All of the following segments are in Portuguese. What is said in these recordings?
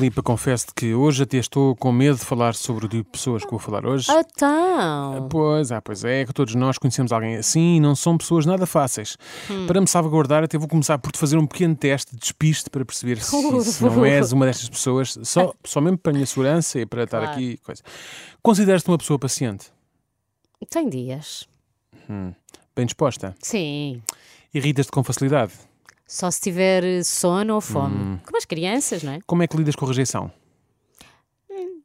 Filipe, confesso que hoje até estou com medo de falar sobre o tipo de pessoas que vou falar hoje. Então. Pois, ah, pois é, que todos nós conhecemos alguém assim e não são pessoas nada fáceis. Para me salvaguardar, até vou começar por te fazer um pequeno teste de despiste para perceber se, se não és uma destas pessoas, só, só mesmo para a minha segurança e para estar Claro. aqui. Coisa. Consideras-te uma pessoa paciente? Tem dias. Bem disposta? Sim. Irritas-te com facilidade? Só se tiver eh, sono ou fome. Como as crianças, não é? Como é que lidas com a rejeição?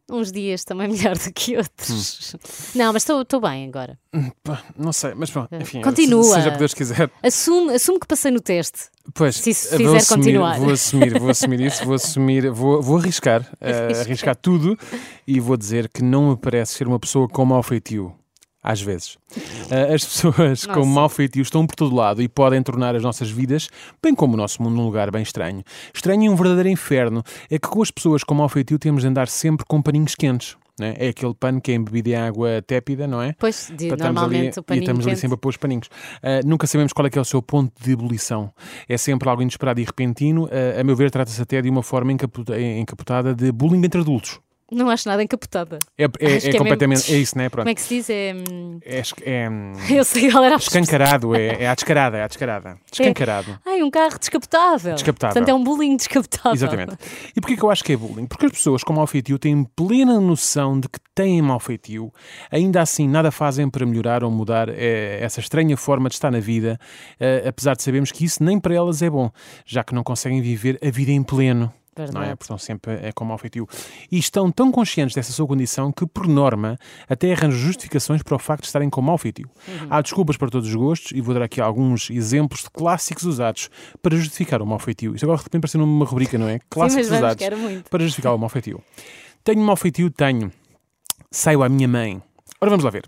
Uns dias também melhor do que outros. Hum. Não, mas estou bem agora. Pá, Não sei, mas pronto, enfim, Continua. se- seja o que Deus quiser. Assume, assume que passei no teste. Pois, Se isso fizer assumir, continuar. Vou assumir, vou assumir isso, vou assumir, vou, vou arriscar, eh, arriscar tudo e vou dizer que não me parece ser uma pessoa com mau feitio. Às vezes. Eh, as pessoas com mau feitio estão por todo lado e podem tornar as nossas vidas, bem como o nosso mundo, num lugar bem estranho. Estranho e um verdadeiro inferno é que com as pessoas com mau feitio temos de andar sempre com paninhos quentes. É? é aquele pano que é embebido em água tépida, não é? Pois, de- normalmente ali, o paninho E estamos ali sempre a pôr os paninhos. Ah, nunca sabemos qual é que é o seu ponto de ebulição. É sempre algo inesperado e repentino. Ah, a meu ver, trata-se até de uma forma encaputa- encapotada de bullying entre adultos. Não acho nada encapotada. É, é- é é completamente. mesmo- É isso, né? Pronto. Como é que se diz? É. hum, É, é, hum, Eu sei qual era a escancarado, é, é à descarada, é à descarada. Descancarado. Ai, um carro descapotável. Descapotável. Portanto, é um bullying descapotável. Exatamente. E porquê que eu acho que é bullying? Porque as pessoas com mau feitio têm plena noção de que têm mau feitio, ainda assim nada fazem para melhorar ou mudar eh, essa estranha forma de estar na vida, eh, apesar de sabermos que isso nem para elas é bom, já que não conseguem viver a vida em pleno. Não é? Verdade. Estão sempre é, com mau feitio. E estão tão conscientes dessa sua condição que, por norma, até arranjam justificações para o facto de estarem com mau feitio. Uhum. Há desculpas para todos os gostos e vou dar aqui alguns exemplos de clássicos usados para justificar o mau feitio. Isto agora de repente parece uma rubrica, não é? Clássicos vamos, usados para justificar o mau feitio. Tenho mau feitio? Tenho. Saio à minha mãe. Ora, vamos lá ver.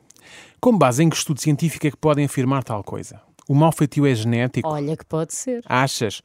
Com base em que estudo científico é que podem afirmar tal coisa? O mau feitio é genético? Olha que pode ser. Achas?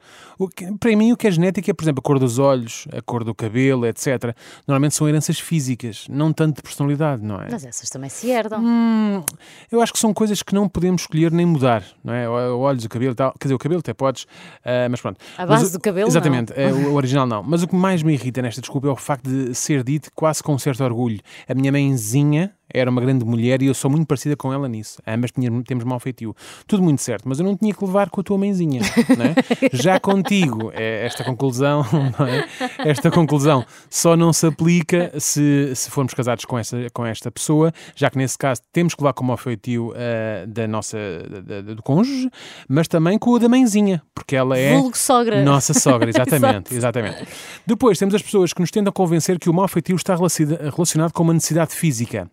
Que- para mim, o que é genético é, por exemplo, a cor dos olhos, a cor do cabelo, etc. Normalmente são heranças físicas, não tanto de personalidade, não é? Mas essas também se herdam. Hum, eu acho que são coisas que não podemos escolher nem mudar, não é? Olhos, o cabelo e tal. Quer dizer, o cabelo até podes, ah, mas pronto. A Mas base o- do cabelo. Exatamente, é, o original não. Mas o que mais me irrita nesta desculpa é o facto de ser dito quase com um certo orgulho. A minha mãezinha era uma grande mulher e eu sou muito parecida com ela nisso. Ambas tínhamos, temos mau feitio. Tudo muito certo, mas eu não tinha que levar com a tua mãezinha. É? Já contigo, é esta conclusão, é? Esta conclusão só não se aplica se, se formos casados com, essa, com esta pessoa, já que nesse caso temos que levar com o mau feitio ah, da nossa, da- da- do cônjuge, mas também com o da mãezinha, porque ela é. Vulgo sogra. Nossa sogra, exatamente, exatamente. Depois temos as pessoas que nos tentam convencer que o mau feitio está relaci- relacionado com uma necessidade física.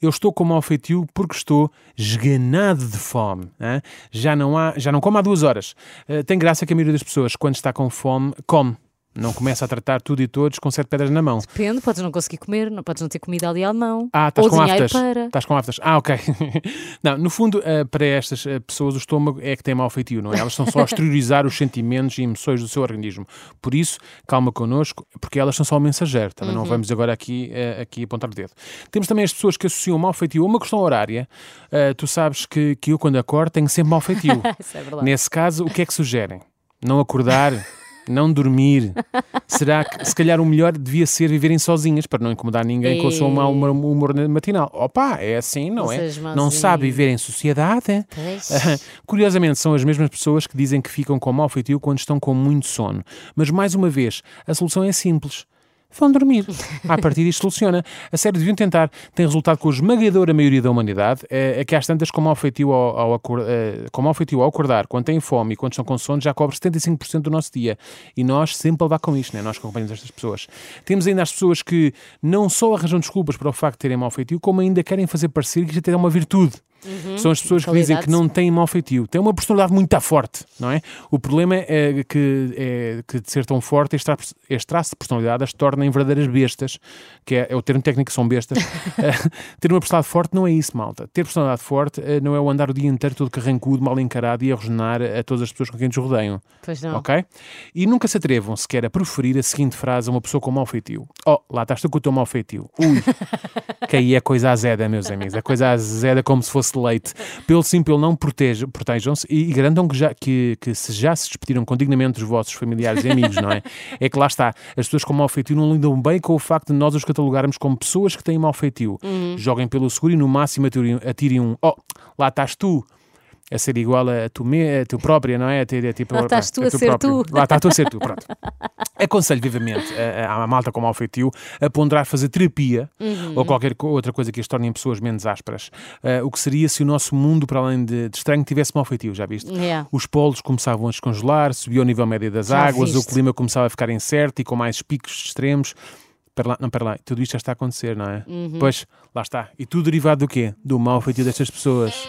Eu estou com mau feitio porque estou esganado de fome. hã? Já não há, já não como há duas horas. Eh, tem graça que a maioria das pessoas, quando está com fome, come. Não começa a tratar tudo e todos com sete pedras na mão. Depende, podes não conseguir comer, não podes não ter comida ali à mão. Ah, estás com aftas. para. Estás com aftas. Ah, ok. não, no fundo, eh, para estas eh, pessoas, o estômago é que tem mau feitio, não é? Elas estão só a exteriorizar os sentimentos e emoções do seu organismo. Por isso, calma connosco, porque elas são só o mensageiro. Também Uhum. não vamos agora aqui, eh, aqui apontar o dedo. Temos também as pessoas que associam mau feitio a uma questão horária. Tu sabes que, que eu, quando acordo, tenho sempre mau feitio. Isso é verdade. Nesse caso, o que é que sugerem? Não acordar? Não dormir? Será que se calhar o melhor devia ser viverem sozinhas para não incomodar ninguém com o seu mau humor, humor matinal? Opa, é assim, não é? Vocês Não sabe viver em sociedade? Curiosamente, são as mesmas pessoas que dizem que ficam com mau feitio quando estão com muito sono. Mas, mais uma vez, a solução é simples. Vão dormir. A partir disto soluciona. A sério, deviam tentar. Tem resultado com a esmagadora maioria da humanidade. É, é que às tantas, com mau feitio ao, ao, acor- eh, com mau feitio ao acordar, quando têm fome e quando estão com sono, já cobre 75% do nosso dia. E nós sempre a levar com isto, né? nós que acompanhamos estas pessoas. Temos ainda as pessoas que não só arranjam desculpas para o facto de terem mau feitio, como ainda querem fazer parecer que isto é uma virtude. São as pessoas que dizem que não têm mau feitio. Têm uma personalidade muito forte, não é? O problema é que, é que de ser tão forte, este traço, este traço de personalidade as torna em verdadeiras bestas, que é, é o termo técnico que são bestas. Ter uma personalidade forte não é isso, malta. Ter personalidade forte eh, não é o andar o dia inteiro todo carrancudo, mal encarado e a rosnar a todas as pessoas com quem nos rodeiam. Pois não. Ok? E nunca se atrevam sequer a proferir a seguinte frase a uma pessoa com mau feitio. Oh, lá estás tu com o teu mau feitio. Ui, que aí é coisa azeda, meus amigos. É coisa azeda como se fosse leite. Pelo sim, pelo não, protejam- protejam-se e, garantam que, já, que, que se já se despediram com dignamente dos vossos familiares e amigos, não é? É que lá está. As pessoas com mau feitio não lidam bem com o facto de nós os catalogarmos como pessoas que têm mau feitio. Joguem pelo seguro e no máximo atirem, atirem um. Oh, lá estás tu. A ser igual a tu, me, a tu própria, não é? A ter, é tipo, Lá estás tu é a ser próprio. tu. Lá estás tu a ser tu, pronto. Aconselho vivamente a, a, a malta com mau feitio a ponderar fazer terapia Uhum. ou qualquer outra coisa que as tornem pessoas menos ásperas. Ah, o que seria se o nosso mundo, para além de, de estranho, tivesse mau feitio, já viste? Yeah. Os polos começavam a descongelar, subia o nível médio das Já águas, o viste. clima começava a ficar incerto e com mais picos extremos. Para lá, não, para lá, tudo isto já está a acontecer, não é? Uhum. Pois, lá está. E tudo derivado do quê? Do mau feitio destas pessoas.